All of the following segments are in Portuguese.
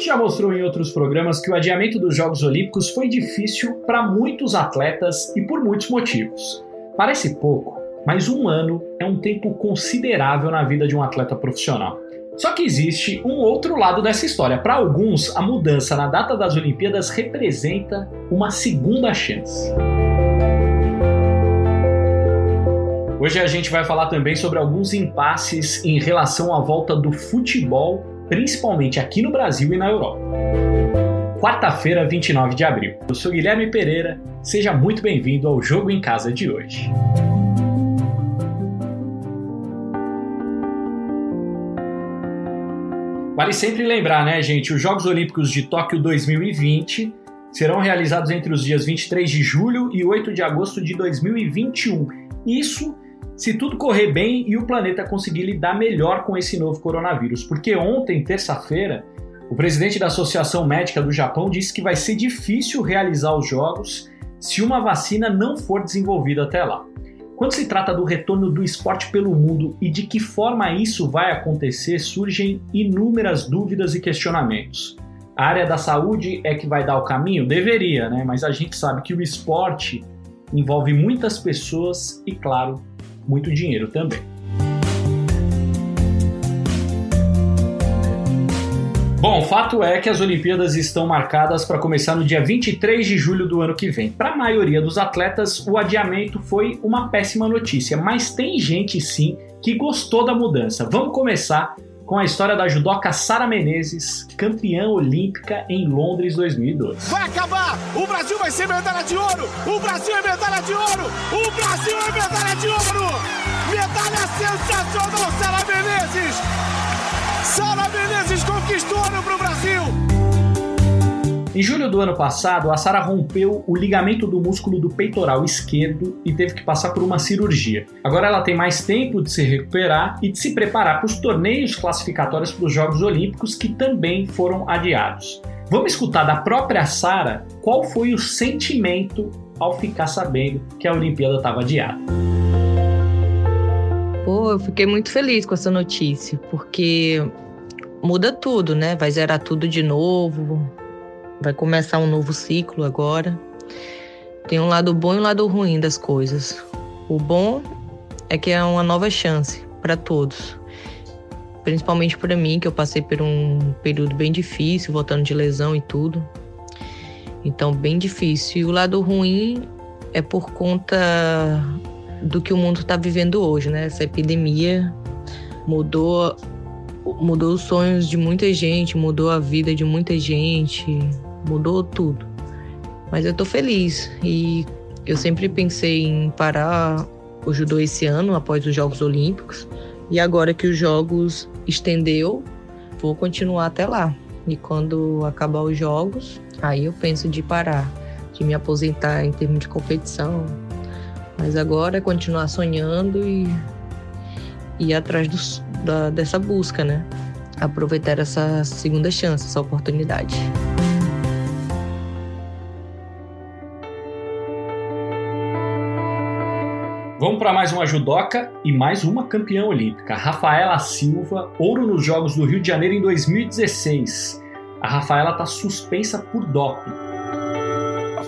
gente já mostrou em outros programas que o adiamento dos Jogos Olímpicos foi difícil para muitos atletas e por muitos motivos. Parece pouco, mas um ano é um tempo considerável na vida de um atleta profissional. Só que existe um outro lado dessa história. Para alguns, a mudança na data das Olimpíadas representa uma segunda chance. Hoje a gente vai falar também sobre alguns impasses em relação à volta do futebol, principalmente aqui no Brasil e na Europa. Quarta-feira, 29 de abril. Eu sou Guilherme Pereira, seja muito bem-vindo ao Jogo em Casa de hoje. Vale sempre lembrar, né, gente? Os Jogos Olímpicos de Tóquio 2020 serão realizados entre os dias 23 de julho e 8 de agosto de 2021. Isso se tudo correr bem e o planeta conseguir lidar melhor com esse novo coronavírus. Porque ontem, terça-feira, o presidente da Associação Médica do Japão disse que vai ser difícil realizar os Jogos se uma vacina não for desenvolvida até lá. Quando se trata do retorno do esporte pelo mundo e de que forma isso vai acontecer, surgem inúmeras dúvidas e questionamentos. A área da saúde é que vai dar o caminho? Deveria, né? Mas a gente sabe que o esporte envolve muitas pessoas e, claro, muito dinheiro também. Bom, fato é que as Olimpíadas estão marcadas para começar no dia 23 de julho do ano que vem. Para a maioria dos atletas, o adiamento foi uma péssima notícia, mas tem gente sim que gostou da mudança. Vamos começar com a história da judoca Sara Menezes, campeã olímpica em Londres 2012. Vai acabar! O Brasil vai ser medalha de ouro! O Brasil é medalha de ouro! O Brasil é medalha de ouro! Medalha sensacional, Sara Menezes! Sara Menezes conquistou Em julho do ano passado, a Sara rompeu o ligamento do músculo do peitoral esquerdo e teve que passar por uma cirurgia. Agora ela tem mais tempo de se recuperar e de se preparar para os torneios classificatórios para os Jogos Olímpicos que também foram adiados. Vamos escutar da própria Sara qual foi o sentimento ao ficar sabendo que a Olimpíada estava adiada. Pô, eu fiquei muito feliz com essa notícia, porque muda tudo, né? Vai zerar tudo de novo, vai começar um novo ciclo agora. Tem um lado bom e um lado ruim das coisas. O bom é que é uma nova chance para todos. Principalmente para mim, que eu passei por um período bem difícil, voltando de lesão e tudo. Então, bem difícil. E o lado ruim é por conta do que o mundo está vivendo hoje, né? Essa epidemia mudou mudou os sonhos de muita gente, mudou a vida de muita gente, mudou tudo. Mas eu tô feliz e eu sempre pensei em parar o judô esse ano após os Jogos Olímpicos e agora que os Jogos estendeu, vou continuar até lá. E quando acabar os Jogos, aí eu penso de parar, de me aposentar em termos de competição, mas agora é continuar sonhando e ir atrás do, da, dessa busca, né? Aproveitar essa segunda chance, essa oportunidade. Para mais uma judoca e mais uma campeã olímpica, Rafaela Silva, ouro nos Jogos do Rio de Janeiro em 2016. A Rafaela está suspensa por doping.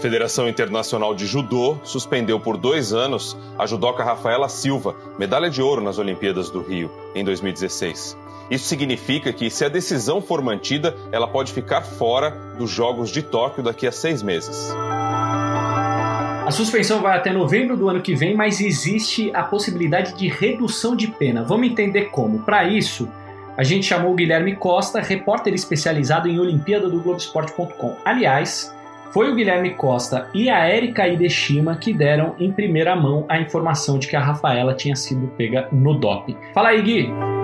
Federação Internacional de Judô suspendeu por dois anos a judoca Rafaela Silva, medalha de ouro nas Olimpíadas do Rio, em 2016. Isso significa que, se a decisão for mantida, ela pode ficar fora dos Jogos de Tóquio daqui a seis meses. A suspensão vai até novembro do ano que vem, mas existe a possibilidade de redução de pena. Vamos entender como. Para isso, a gente chamou o Guilherme Costa, repórter especializado em Olimpíada do Globoesporte.com. Aliás, foi o Guilherme Costa e a Erika Ideshima que deram em primeira mão a informação de que a Rafaela tinha sido pega no doping. Fala aí, Gui!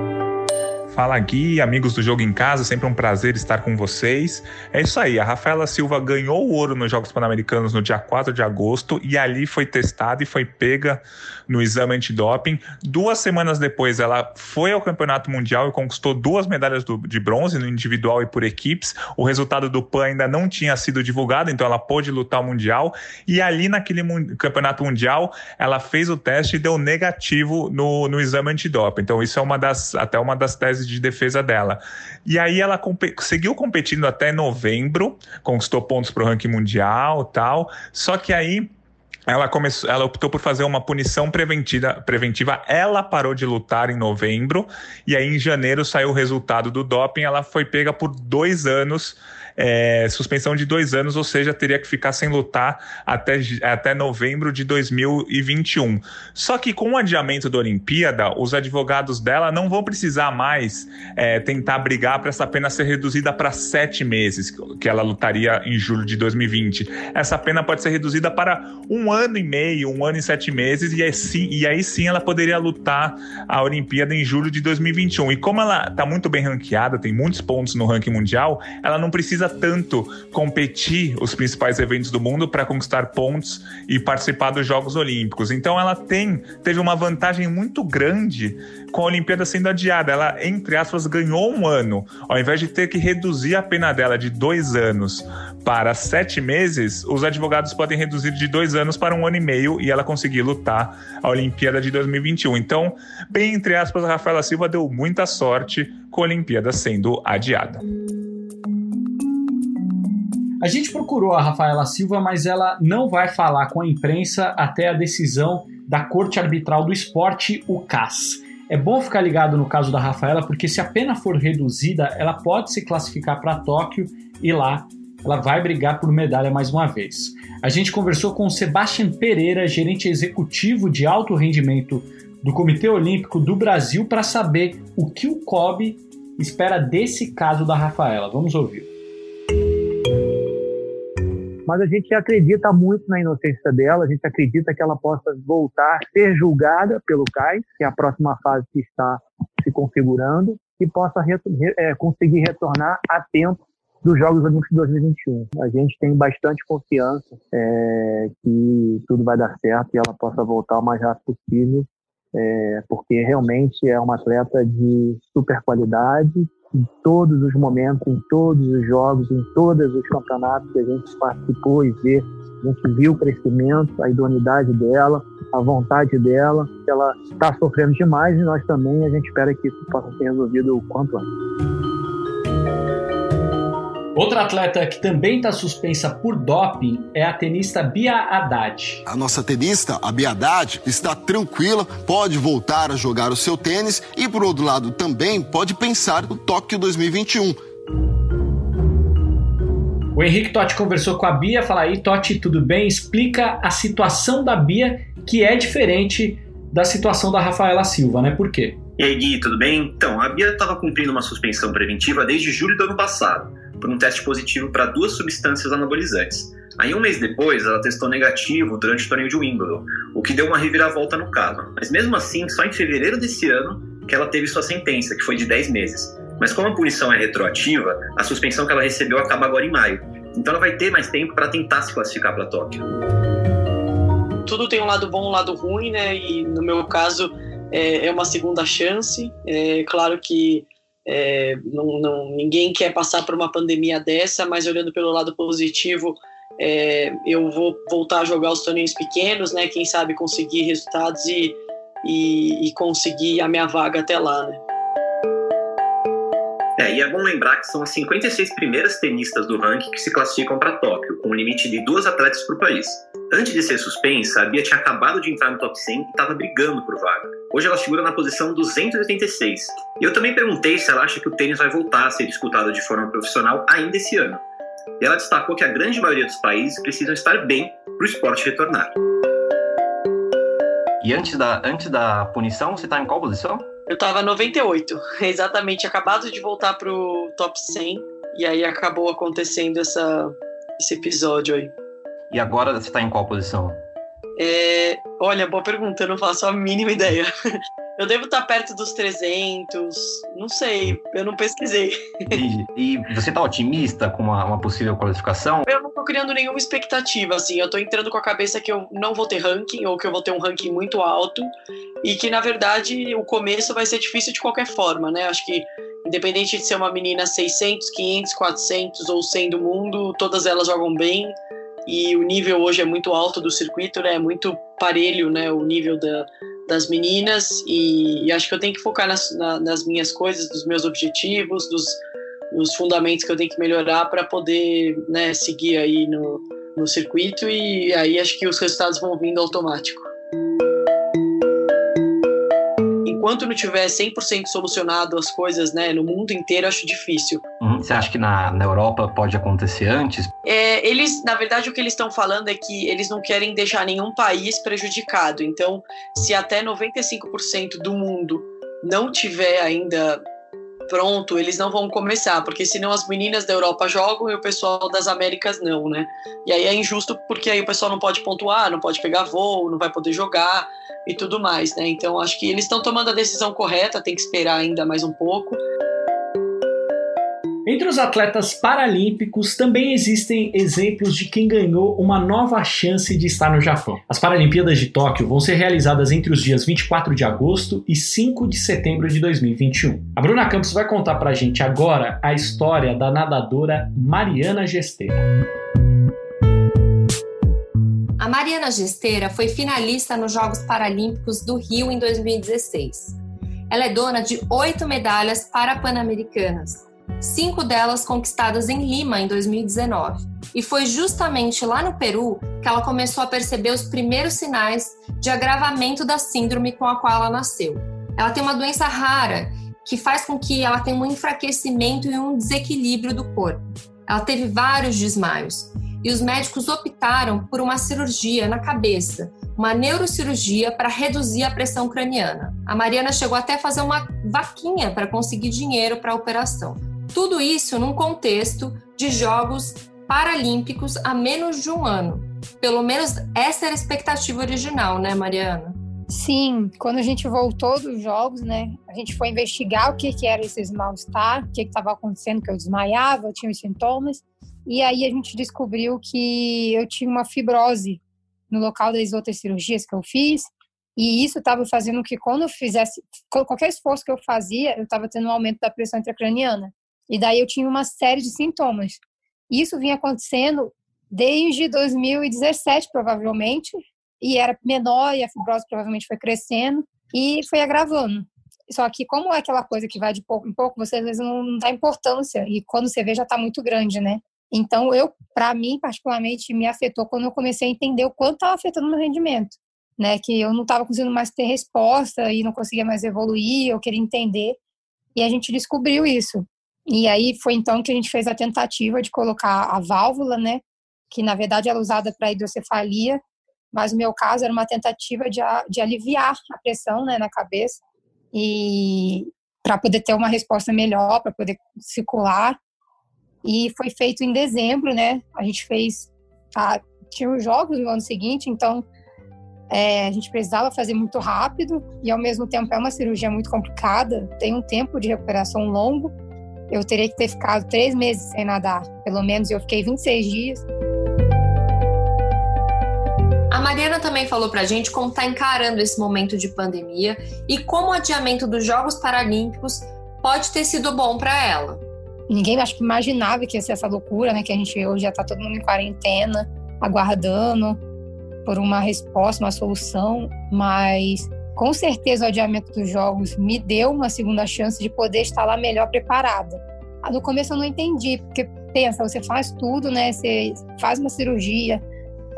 Fala Gui, amigos do Jogo em Casa, sempre um prazer estar com vocês. É isso aí, a Rafaela Silva ganhou o ouro nos Jogos Pan-Americanos no dia 4 de agosto e ali foi testada e foi pega no exame antidoping. Duas semanas depois, ela foi ao Campeonato Mundial e conquistou duas medalhas do, de bronze no individual e por equipes. O resultado do PAN ainda não tinha sido divulgado, então ela pôde lutar o Mundial. E ali naquele Campeonato Mundial, ela fez o teste e deu negativo no, no exame antidoping. Então, isso é uma das, até uma das teses de defesa dela. E aí ela seguiu competindo até novembro, conquistou pontos para o ranking mundial tal. Só que aí ela começou, ela optou por fazer uma punição preventiva, preventiva. Ela parou de lutar em novembro e aí em janeiro saiu o resultado do doping. Ela foi pega por dois anos é, suspensão de dois anos, ou seja, teria que ficar sem lutar até, até novembro de 2021. Só que com o adiamento da Olimpíada, os advogados dela não vão precisar mais é, tentar brigar para essa pena ser reduzida para sete meses, que ela lutaria em julho de 2020. Essa pena pode ser reduzida para um ano e meio, um ano e sete meses, e aí sim, e aí sim ela poderia lutar a Olimpíada em julho de 2021. E como ela está muito bem ranqueada, tem muitos pontos no ranking mundial, ela não precisa tanto competir os principais eventos do mundo para conquistar pontos e participar dos Jogos Olímpicos. Então ela tem teve uma vantagem muito grande com a Olimpíada sendo adiada. Ela, entre aspas, ganhou um ano. Ao invés de ter que reduzir a pena dela de dois anos para sete meses, os advogados podem reduzir de dois anos para um ano e meio e ela conseguir lutar a Olimpíada de 2021. Então, bem entre aspas, a Rafaela Silva deu muita sorte com a Olimpíada sendo adiada. A gente procurou a Rafaela Silva, mas ela não vai falar com a imprensa até a decisão da Corte Arbitral do Esporte, o CAS. É bom ficar ligado no caso da Rafaela, porque se a pena for reduzida, ela pode se classificar para Tóquio e lá ela vai brigar por medalha mais uma vez. A gente conversou com o Sebastian Pereira, gerente executivo de alto rendimento do Comitê Olímpico do Brasil, para saber o que o COB espera desse caso da Rafaela. Vamos ouvir mas a gente acredita muito na inocência dela, a gente acredita que ela possa voltar, ser julgada pelo CAI, que é a próxima fase que está se configurando, e possa é, conseguir retornar a tempo dos Jogos Olímpicos de 2021. A gente tem bastante confiança é, que tudo vai dar certo e ela possa voltar o mais rápido possível, é, porque realmente é uma atleta de super qualidade, em todos os momentos, em todos os jogos, em todos os campeonatos que a gente participou e vê. A gente viu o crescimento, a idoneidade dela, a vontade dela. Ela está sofrendo demais e nós também, a gente espera que isso possa ser resolvido o quanto antes. Outra atleta que também está suspensa por doping é a tenista Bia Haddad. A nossa tenista, a Bia Haddad, está tranquila, pode voltar a jogar o seu tênis e, por outro lado, também pode pensar no Tóquio 2021. O Henrique Totti conversou com a Bia. Fala aí, Totti, tudo bem? Explica a situação da Bia, que é diferente da situação da Rafaela Silva, né? Por quê? E aí, Gui, tudo bem? Então, a Bia estava cumprindo uma suspensão preventiva desde julho do ano passado por um teste positivo para duas substâncias anabolizantes. Aí, um mês depois, ela testou negativo durante o torneio de Wimbledon, o que deu uma reviravolta no caso. Mas mesmo assim, só em fevereiro desse ano que ela teve sua sentença, que foi de 10 meses. Mas como a punição é retroativa, a suspensão que ela recebeu acaba agora em maio. Então ela vai ter mais tempo para tentar se classificar para Tóquio. Tudo tem um lado bom um lado ruim, né? E no meu caso é, é uma segunda chance. É claro que é, não, não, ninguém quer passar por uma pandemia dessa, mas olhando pelo lado positivo, é, eu vou voltar a jogar os torneios pequenos, né? Quem sabe conseguir resultados e, e, e conseguir a minha vaga até lá, né? É, e é bom lembrar que são as 56 primeiras tenistas do ranking que se classificam para Tóquio, com um limite de duas atletas por país. Antes de ser suspensa, a Bia tinha acabado de entrar no top 100 e estava brigando por vaga. Hoje ela figura na posição 286. E eu também perguntei se ela acha que o tênis vai voltar a ser disputado de forma profissional ainda esse ano. E ela destacou que a grande maioria dos países precisam estar bem para o esporte retornar. E antes da, antes da punição, você está em qual posição? Eu tava 98, exatamente, acabado de voltar pro top 100 e aí acabou acontecendo essa, esse episódio aí. E agora você tá em qual posição? É, olha, boa pergunta, eu não faço a mínima ideia. Eu devo estar perto dos 300, não sei, eu não pesquisei. E, e você está otimista com uma, uma, possível qualificação? Eu não criando nenhuma expectativa, assim, eu estou entrando com a cabeça que eu não vou ter ranking, ou que eu vou ter um ranking muito alto, e que, na verdade, o começo vai ser difícil de qualquer forma, né? Acho que, independente de ser uma menina 600, 500, 400 ou 100 do mundo, todas elas jogam bem, e o nível hoje é muito alto do circuito, né? É muito parelho, né? O nível da, das meninas e, e, acho que eu tenho que focar nas, na, nas minhas coisas, dos meus objetivos, dos, dos fundamentos que eu tenho que melhorar para poder né, seguir aí no, no circuito e aí acho que os resultados vão vindo automático enquanto não tiver 100% solucionado as coisas né, no mundo inteiro, acho difícil. Uhum. Você acha que na, na Europa pode acontecer antes? É, eles, na verdade, o que eles estão falando é que eles não querem deixar nenhum país prejudicado. Então, se até 95% do mundo não tiver ainda pronto, eles não vão começar, porque senão as meninas da Europa jogam e o pessoal das Américas não, né? E aí é injusto porque aí o pessoal não pode pontuar, não pode pegar voo, não vai poder jogar e tudo mais, né? Então acho que eles estão tomando a decisão correta, tem que esperar ainda mais um pouco. Entre os atletas paralímpicos também existem exemplos de quem ganhou uma nova chance de estar no Japão. As Paralimpíadas de Tóquio vão ser realizadas entre os dias 24 de agosto e 5 de setembro de 2021. A Bruna Campos vai contar pra gente agora a história da nadadora Mariana Gesteira. A Mariana Gesteira foi finalista nos Jogos Paralímpicos do Rio em 2016. Ela é dona de oito medalhas para Pan-Americanas, cinco delas conquistadas em Lima em 2019. E foi justamente lá no Peru que ela começou a perceber os primeiros sinais de agravamento da síndrome com a qual ela nasceu. Ela tem uma doença rara que faz com que ela tenha um enfraquecimento e um desequilíbrio do corpo. Ela teve vários desmaios e os médicos optaram por uma cirurgia na cabeça, uma neurocirurgia para reduzir a pressão craniana. A Mariana chegou até a fazer uma vaquinha para conseguir dinheiro para a operação. Tudo isso num contexto de Jogos Paralímpicos há menos de um ano. Pelo menos essa era a expectativa original, né, Mariana? Sim, quando a gente voltou dos jogos, né, a gente foi investigar o que, que era esses mal-estar, o que estava acontecendo, que eu desmaiava, eu tinha os sintomas, e aí a gente descobriu que eu tinha uma fibrose no local das outras cirurgias que eu fiz, e isso estava fazendo que quando eu fizesse qualquer esforço que eu fazia, eu estava tendo um aumento da pressão intracraniana. E daí eu tinha uma série de sintomas. Isso vinha acontecendo desde 2017, provavelmente, e era menor, e a fibrose provavelmente foi crescendo, e foi agravando. Só que como é aquela coisa que vai de pouco em pouco, você às vezes não dá importância, e quando você vê já está muito grande, né? Então, eu, para mim, particularmente, me afetou quando eu comecei a entender o quanto estava afetando meu rendimento, né? Que eu não estava conseguindo mais ter resposta e não conseguia mais evoluir, eu queria entender. E a gente descobriu isso. E aí foi então que a gente fez a tentativa de colocar a válvula, né? Que na verdade era usada para hidrocefalia, mas no meu caso era uma tentativa de, de aliviar a pressão né, na cabeça e para poder ter uma resposta melhor, para poder circular. E foi feito em dezembro, né? A gente fez. A, tinha os jogos no ano seguinte, então é, a gente precisava fazer muito rápido e ao mesmo tempo é uma cirurgia muito complicada, tem um tempo de recuperação longo eu teria que ter ficado três meses sem nadar. Pelo menos eu fiquei 26 dias. A Mariana também falou pra gente como está encarando esse momento de pandemia e como o adiamento dos Jogos Paralímpicos pode ter sido bom para ela. Ninguém acho que imaginava que ia ser essa loucura, né? Que a gente hoje já está todo mundo em quarentena, aguardando por uma resposta, uma solução, mas com certeza o adiamento dos jogos me deu uma segunda chance de poder estar lá melhor preparada. Ah, no começo eu não entendi, porque pensa, você faz tudo, né? Você faz uma cirurgia,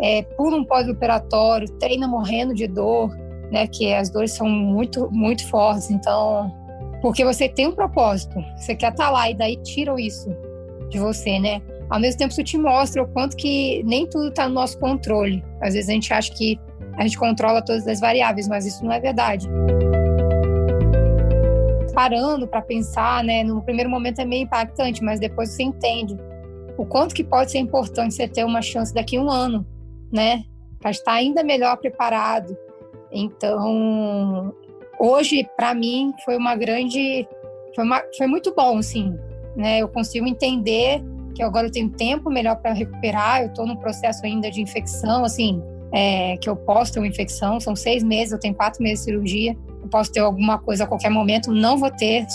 é, pula um pós-operatório, treina morrendo de dor, né? Que as dores são muito, muito fortes. Então, porque você tem um propósito, você quer estar lá e daí tiram isso de você, né? Ao mesmo tempo, isso te mostra o quanto que nem tudo está no nosso controle. Às vezes a gente acha que a gente controla todas as variáveis, mas isso não é verdade. Parando para pensar, né, no primeiro momento é meio impactante, mas depois você entende o quanto que pode ser importante você ter uma chance daqui a um ano, né, para estar ainda melhor preparado. Então, hoje para mim foi uma grande, foi, uma, foi muito bom, sim, né, eu consigo entender que agora eu tenho tempo melhor para recuperar, eu estou no processo ainda de infecção, assim, é, que eu posso ter uma infecção, são seis meses, eu tenho quatro meses de cirurgia, eu posso ter alguma coisa a qualquer momento, não vou ter,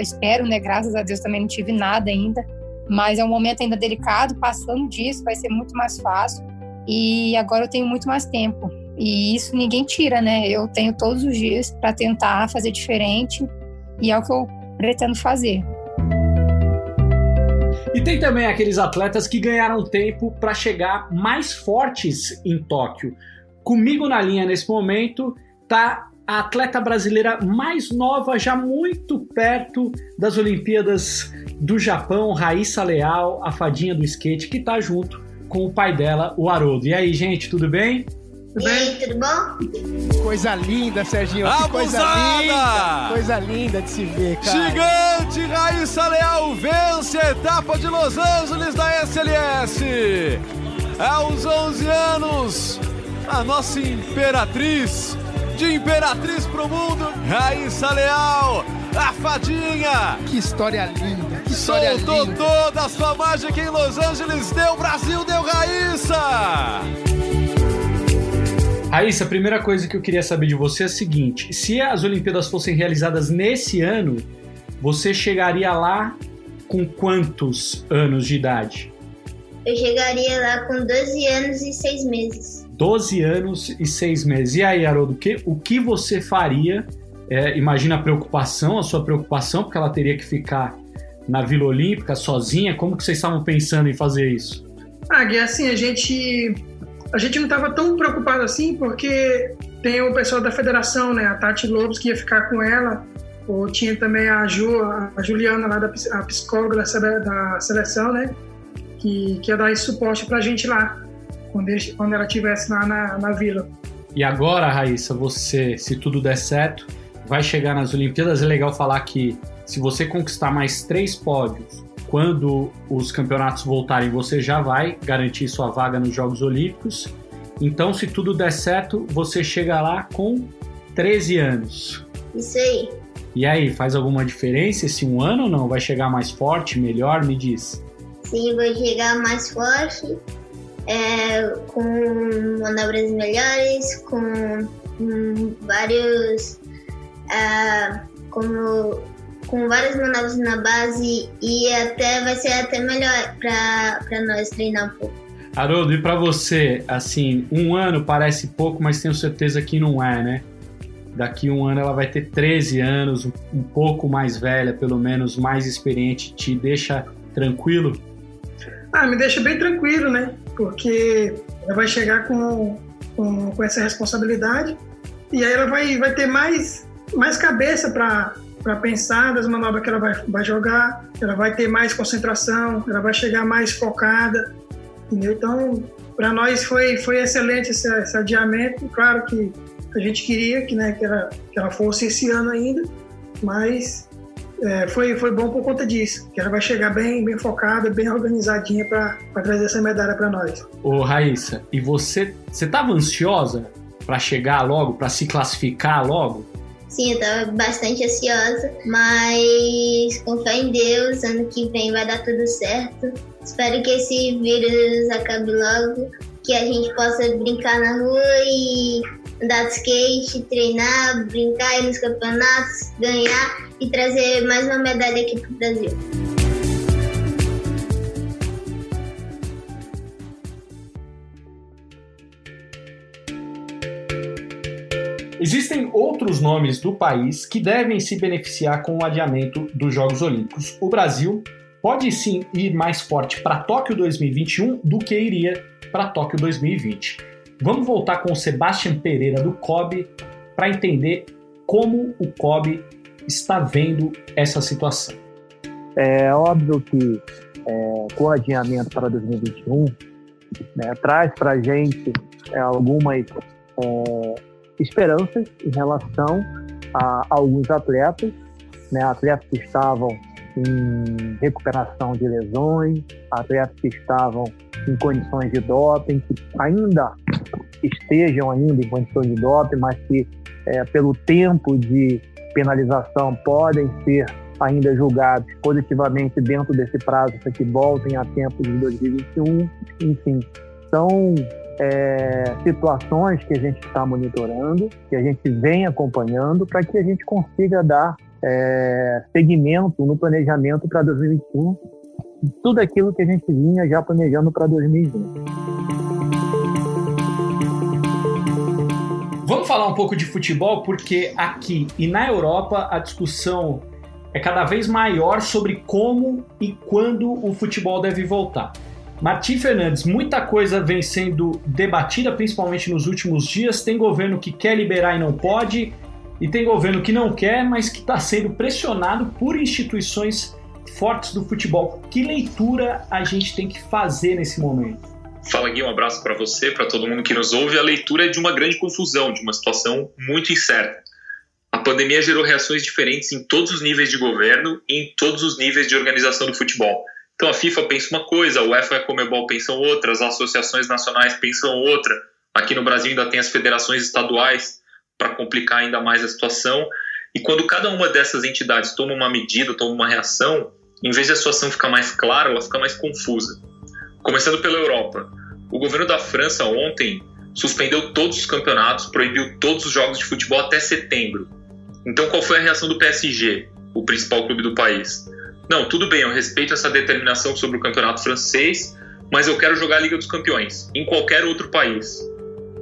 espero, né? Graças a Deus também não tive nada ainda, mas é um momento ainda delicado, passando disso vai ser muito mais fácil e agora eu tenho muito mais tempo. E isso ninguém tira, né? Eu tenho todos os dias para tentar fazer diferente e é o que eu pretendo fazer. E tem também aqueles atletas que ganharam tempo para chegar mais fortes em Tóquio. Comigo na linha nesse momento tá a atleta brasileira mais nova, já muito perto das Olimpíadas do Japão, Raíssa Leal, a fadinha do skate, que tá junto com o pai dela, o Haroldo. E aí, gente, tudo bem? Tudo bem? tudo bom? Coisa linda, Serginho. Abusada! coisa linda. Coisa linda de se ver, cara. Gigante Raíssa Leal vence a etapa de Los Angeles da SLS. Aos 11 anos, a nossa imperatriz, de imperatriz pro mundo, Raíssa Leal, a fadinha. Que história linda, que história Soltou linda. toda a sua mágica em Los Angeles, deu Brasil, deu Raíssa. Raíssa, a primeira coisa que eu queria saber de você é a seguinte: se as Olimpíadas fossem realizadas nesse ano, você chegaria lá com quantos anos de idade? Eu chegaria lá com 12 anos e 6 meses. 12 anos e 6 meses. E aí, Haroldo, o que, o que você faria? É, imagina a preocupação, a sua preocupação, porque ela teria que ficar na Vila Olímpica sozinha. Como que vocês estavam pensando em fazer isso? Ah, Gui, assim, a gente a gente não estava tão preocupado assim, porque tem o pessoal da federação, né? A Tati Lobos que ia ficar com ela, ou tinha também a Ju, a Juliana lá, da, a psicóloga da, da seleção, né? Que, que ia dar esse suporte pra gente lá, quando, ele- quando ela estivesse lá na, na vila. E agora, Raíssa, você, se tudo der certo, vai chegar nas Olimpíadas. É legal falar que se você conquistar mais três pódios, quando os campeonatos voltarem, você já vai garantir sua vaga nos Jogos Olímpicos. Então, se tudo der certo, você chega lá com 13 anos. Isso aí. E aí, faz alguma diferença esse um ano ou não? Vai chegar mais forte, melhor? Me diz. Sim, vou chegar mais forte, é, com manobras melhores, com hum, vários. ah, como, com várias manobras na base e até vai ser até melhor para nós treinar um pouco. Haroldo, e pra você, assim, um ano parece pouco, mas tenho certeza que não é, né? Daqui um ano ela vai ter 13 anos, um- um pouco mais velha, pelo menos mais experiente. Te deixa tranquilo? Ah, me deixa bem tranquilo, né? Porque ela vai chegar com, com, com essa responsabilidade e aí ela vai, vai ter mais, mais cabeça para pensar das manobras que ela vai, vai jogar, ela vai ter mais concentração, ela vai chegar mais focada, entendeu? Então, para nós foi, foi excelente esse, esse adiamento. Claro que a gente queria que, né, que, ela, que ela fosse esse ano ainda, mas é, foi, foi bom por conta disso, que ela vai chegar bem, bem focada, bem organizadinha para trazer essa medalha para nós. Ô, Raíssa, e você, você tava ansiosa pra chegar logo, pra se classificar logo? Sim, eu tava bastante ansiosa, mas com fé em Deus, ano que vem vai dar tudo certo. Espero que esse vírus acabe logo, que a gente possa brincar na rua e andar de skate, treinar, brincar, ir nos campeonatos, ganhar e trazer mais uma medalha aqui pro Brasil. Existem outros nomes do país que devem se beneficiar com o adiamento dos Jogos Olímpicos. O Brasil pode sim ir mais forte para Tóquio 2021 do que iria para Tóquio 2020. Vamos voltar com o Sebastian Pereira do COB para entender como o COB está vendo essa situação. É óbvio que é, com o adiamento para 2021, né, traz para a gente é, algumas é, esperanças em relação a, alguns atletas, né, atletas que estavam em recuperação de lesões, atletas que estavam em condições de doping, que ainda estejam ainda em condições de doping, mas que é, pelo tempo de penalização podem ser ainda julgados positivamente dentro desse prazo para que voltem a tempo de 2021. Enfim, são é, situações que a gente está monitorando, que a gente vem acompanhando para que a gente consiga dar é, segmento no planejamento para 2021 tudo aquilo que a gente vinha já planejando para 2020. Vamos falar um pouco de futebol, porque aqui e na Europa a discussão é cada vez maior sobre como e quando o futebol deve voltar. Martim Fernandes, muita coisa vem sendo debatida, principalmente nos últimos dias. Tem governo que quer liberar e não pode, e tem governo que não quer, mas que está sendo pressionado por instituições fortes do futebol. Que leitura a gente tem que fazer nesse momento? Fala Gui, um abraço para você, para todo mundo que nos ouve. A leitura é de uma grande confusão, de uma situação muito incerta. A pandemia gerou reações diferentes em todos os níveis de governo e em todos os níveis de organização do futebol. Então a FIFA pensa uma coisa, a UEFA e a Comebol pensam outra, as associações nacionais pensam outra. Aqui no Brasil ainda tem as federações estaduais para complicar ainda mais a situação. E quando cada uma dessas entidades toma uma medida, toma uma reação, em vez de a situação ficar mais clara, ela fica mais confusa. Começando pela Europa. O governo da França ontem suspendeu todos os campeonatos, proibiu todos os jogos de futebol até setembro. Então qual foi a reação do PSG, o principal clube do país? Não, tudo bem, eu respeito essa determinação sobre o campeonato francês, mas eu quero jogar a Liga dos Campeões em qualquer outro país.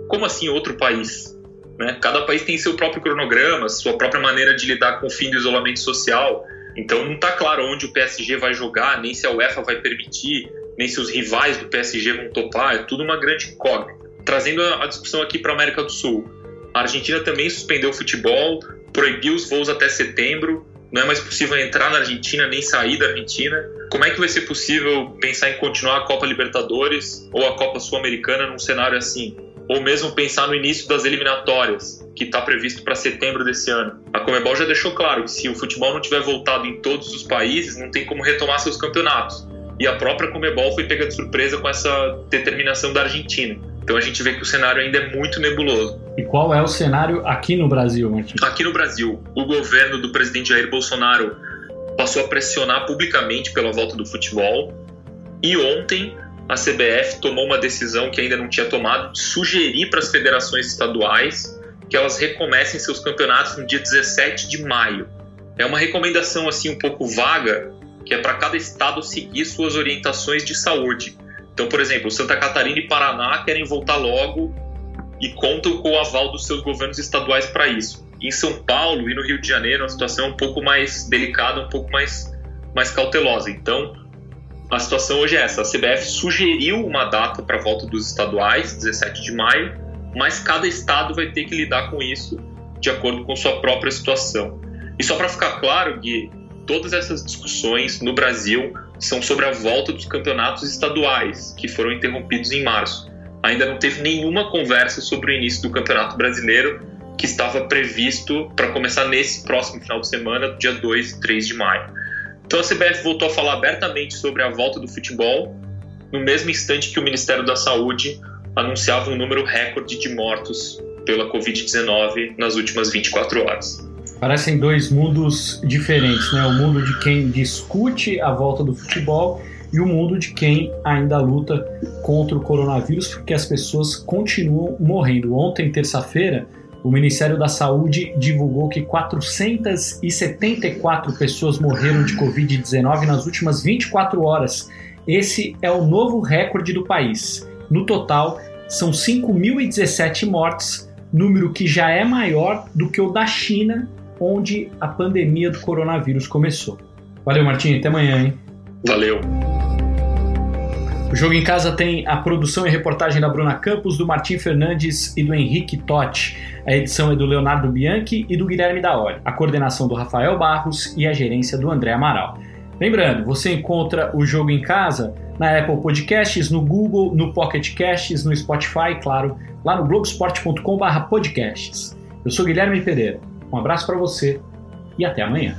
Como assim outro país? Né? Cada país tem seu próprio cronograma, sua própria maneira de lidar com o fim do isolamento social. Então não está claro onde o PSG vai jogar, nem se a UEFA vai permitir, nem se os rivais do PSG vão topar. É tudo uma grande incógnita. Trazendo a discussão aqui para a América do Sul. A Argentina também suspendeu o futebol, proibiu os voos até setembro, não é mais possível entrar na Argentina nem sair da Argentina. Como é que vai ser possível pensar em continuar a Copa Libertadores ou a Copa Sul-Americana num cenário assim? Ou mesmo pensar no início das eliminatórias, que está previsto para setembro desse ano. A Comebol já deixou claro que se o futebol não tiver voltado em todos os países, não tem como retomar seus campeonatos. E a própria Comebol foi pega de surpresa com essa determinação da Argentina. Então a gente vê que o cenário ainda é muito nebuloso. E qual é o cenário aqui no Brasil, Martin? Aqui no Brasil, o governo do presidente Jair Bolsonaro passou a pressionar publicamente pela volta do futebol. E ontem a CBF tomou uma decisão que ainda não tinha tomado de sugerir para as federações estaduais que elas recomecem seus campeonatos no dia 17 de maio. É uma recomendação assim um pouco vaga, que é para cada estado seguir suas orientações de saúde. Então, por exemplo, Santa Catarina e Paraná querem voltar logo e contam com o aval dos seus governos estaduais para isso. Em São Paulo e no Rio de Janeiro, a situação é um pouco mais delicada, um pouco mais, mais cautelosa. Então, a situação hoje é essa: a CBF sugeriu uma data para a volta dos estaduais, 17 de maio, mas cada estado vai ter que lidar com isso de acordo com sua própria situação. E só para ficar claro, Gui, todas essas discussões no Brasil são sobre a volta dos campeonatos estaduais, que foram interrompidos em março. Ainda não teve nenhuma conversa sobre o início do Campeonato Brasileiro, que estava previsto para começar nesse próximo final de semana, dia 2 e 3 de maio. Então a CBF voltou a falar abertamente sobre a volta do futebol, no mesmo instante que o Ministério da Saúde anunciava um número recorde de mortos pela Covid-19 nas últimas 24 horas. Parecem dois mundos diferentes, né? O mundo de quem discute a volta do futebol e o mundo de quem ainda luta contra o coronavírus, porque as pessoas continuam morrendo. Ontem, terça-feira, o Ministério da Saúde divulgou que 474 pessoas morreram de Covid-19 nas últimas 24 horas. Esse é o novo recorde do país. No total, são 5.017 mortes, número que já é maior do que o da China onde a pandemia do coronavírus começou. Valeu, Martim, até amanhã, hein? Valeu. O Jogo em Casa tem a produção e reportagem da Bruna Campos, do Martim Fernandes e do Henrique Totti. A edição é do Leonardo Bianchi e do Guilherme Daori. A coordenação do Rafael Barros e a gerência do André Amaral. Lembrando, você encontra o Jogo em Casa na Apple Podcasts, no Google, no Pocket Casts, no Spotify, claro, lá no blogsport.com/podcasts. Eu sou Guilherme Pereira. Um abraço para você e até amanhã.